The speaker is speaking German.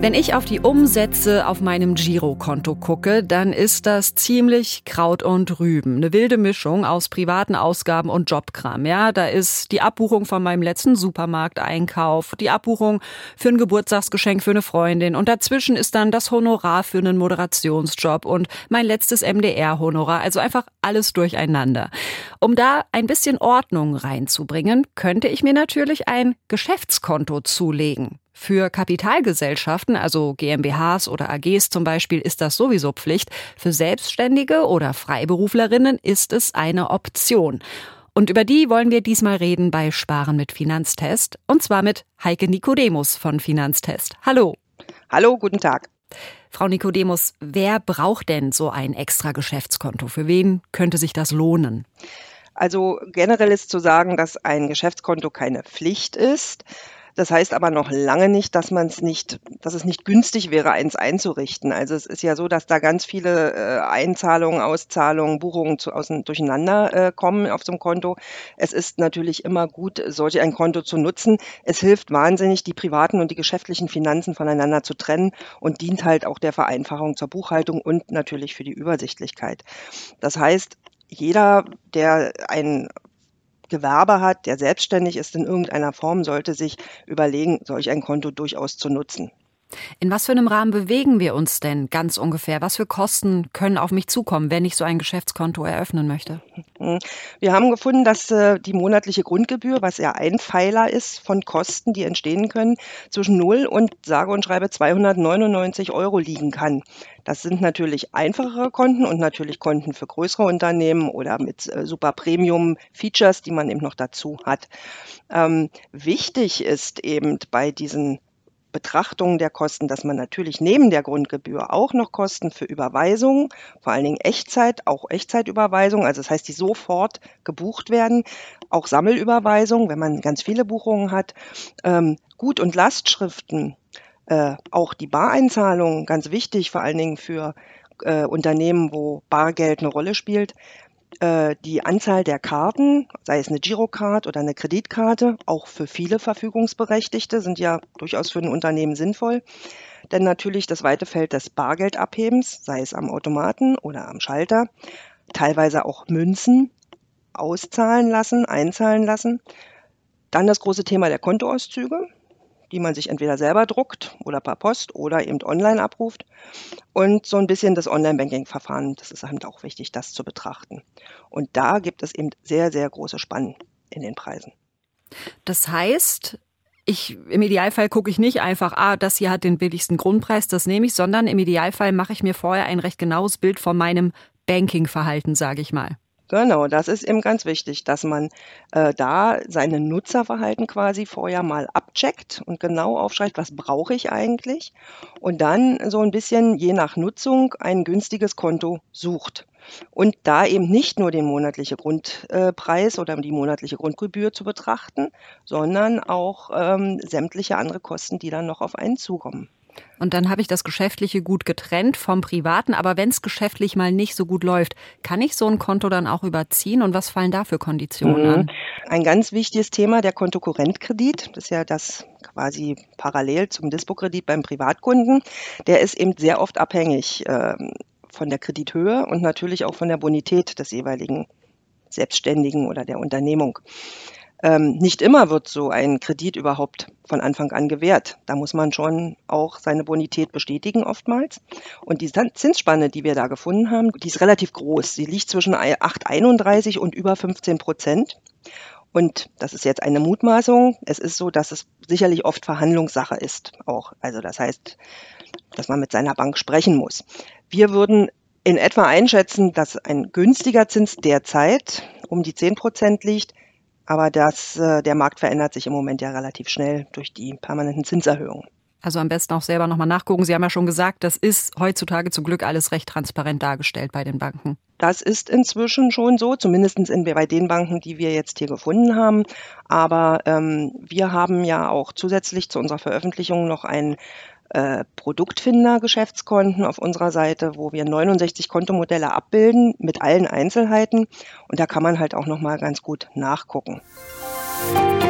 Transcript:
Wenn ich auf die Umsätze auf meinem Girokonto gucke, dann ist das ziemlich Kraut und Rüben. Eine wilde Mischung aus privaten Ausgaben und Jobkram. Ja, da ist die Abbuchung von meinem letzten Supermarkteinkauf, die Abbuchung für ein Geburtstagsgeschenk für eine Freundin und dazwischen ist dann das Honorar für einen Moderationsjob und mein letztes MDR-Honorar. Also einfach alles durcheinander. Um da ein bisschen Ordnung reinzubringen, könnte ich mir natürlich ein Geschäftskonto zulegen. Für Kapitalgesellschaften, also GmbHs oder AGs zum Beispiel, ist das sowieso Pflicht. Für Selbstständige oder Freiberuflerinnen ist es eine Option. Und über die wollen wir diesmal reden bei Sparen mit Finanztest. Und zwar mit Heike Nikodemus von Finanztest. Hallo. Hallo, guten Tag. Frau Nikodemus, wer braucht denn so ein extra Geschäftskonto? Für wen könnte sich das lohnen? Also generell ist zu sagen, dass ein Geschäftskonto keine Pflicht ist. Das heißt aber noch lange nicht, dass man es nicht, dass es nicht günstig wäre, eins einzurichten. Also es ist ja so, dass da ganz viele äh, Einzahlungen, Auszahlungen, Buchungen zu, außen, durcheinander äh, kommen auf so einem Konto. Es ist natürlich immer gut, solch ein Konto zu nutzen. Es hilft wahnsinnig, die privaten und die geschäftlichen Finanzen voneinander zu trennen und dient halt auch der Vereinfachung zur Buchhaltung und natürlich für die Übersichtlichkeit. Das heißt, jeder, der ein Gewerbe hat, der selbstständig ist in irgendeiner Form, sollte sich überlegen, solch ein Konto durchaus zu nutzen. In was für einem Rahmen bewegen wir uns denn ganz ungefähr? Was für Kosten können auf mich zukommen, wenn ich so ein Geschäftskonto eröffnen möchte? Hm. Wir haben gefunden, dass äh, die monatliche Grundgebühr, was ja ein Pfeiler ist von Kosten, die entstehen können, zwischen 0 und sage und schreibe 299 Euro liegen kann. Das sind natürlich einfachere Konten und natürlich Konten für größere Unternehmen oder mit äh, super Premium-Features, die man eben noch dazu hat. Ähm, wichtig ist eben bei diesen Betrachtung der Kosten, dass man natürlich neben der Grundgebühr auch noch Kosten für Überweisungen, vor allen Dingen Echtzeit, auch Echtzeitüberweisungen, also das heißt, die sofort gebucht werden, auch Sammelüberweisungen, wenn man ganz viele Buchungen hat, ähm, Gut- und Lastschriften, äh, auch die Bareinzahlungen, ganz wichtig, vor allen Dingen für äh, Unternehmen, wo Bargeld eine Rolle spielt, äh, die Anzahl der Karten, sei es eine Girocard oder eine Kreditkarte, auch für viele Verfügungsberechtigte, sind ja durchaus für ein Unternehmen sinnvoll. Denn natürlich das weite Feld des Bargeldabhebens, sei es am Automaten oder am Schalter, teilweise auch Münzen auszahlen lassen, einzahlen lassen. Dann das große Thema der Kontoauszüge die man sich entweder selber druckt oder per Post oder eben online abruft. Und so ein bisschen das Online-Banking-Verfahren, das ist halt auch wichtig, das zu betrachten. Und da gibt es eben sehr, sehr große Spannen in den Preisen. Das heißt, ich, im Idealfall gucke ich nicht einfach, ah, das hier hat den billigsten Grundpreis, das nehme ich, sondern im Idealfall mache ich mir vorher ein recht genaues Bild von meinem Banking-Verhalten, sage ich mal. Genau, das ist eben ganz wichtig, dass man äh, da seine Nutzerverhalten quasi vorher mal abcheckt und genau aufschreibt, was brauche ich eigentlich und dann so ein bisschen je nach Nutzung ein günstiges Konto sucht. Und da eben nicht nur den monatlichen Grundpreis oder die monatliche Grundgebühr zu betrachten, sondern auch ähm, sämtliche andere Kosten, die dann noch auf einen zukommen. Und dann habe ich das Geschäftliche gut getrennt vom Privaten. Aber wenn es geschäftlich mal nicht so gut läuft, kann ich so ein Konto dann auch überziehen? Und was fallen da für Konditionen mhm. an? Ein ganz wichtiges Thema, der Kontokorrentkredit. Das ist ja das quasi parallel zum Dispo-Kredit beim Privatkunden. Der ist eben sehr oft abhängig äh, von der Kredithöhe und natürlich auch von der Bonität des jeweiligen Selbstständigen oder der Unternehmung. Ähm, nicht immer wird so ein Kredit überhaupt von Anfang an gewährt. Da muss man schon auch seine Bonität bestätigen oftmals. Und die Zinsspanne, die wir da gefunden haben, die ist relativ groß. Sie liegt zwischen 8,31 und über 15 Prozent. Und das ist jetzt eine Mutmaßung. Es ist so, dass es sicherlich oft Verhandlungssache ist auch. Also das heißt, dass man mit seiner Bank sprechen muss. Wir würden in etwa einschätzen, dass ein günstiger Zins derzeit um die 10 Prozent liegt. Aber das, äh, der Markt verändert sich im Moment ja relativ schnell durch die permanenten Zinserhöhungen. Also am besten auch selber nochmal nachgucken. Sie haben ja schon gesagt, das ist heutzutage zum Glück alles recht transparent dargestellt bei den Banken. Das ist inzwischen schon so, zumindest in, bei den Banken, die wir jetzt hier gefunden haben. Aber ähm, wir haben ja auch zusätzlich zu unserer Veröffentlichung noch ein äh, Produktfinder-Geschäftskonten auf unserer Seite, wo wir 69 Kontomodelle abbilden mit allen Einzelheiten. Und da kann man halt auch nochmal ganz gut nachgucken. Musik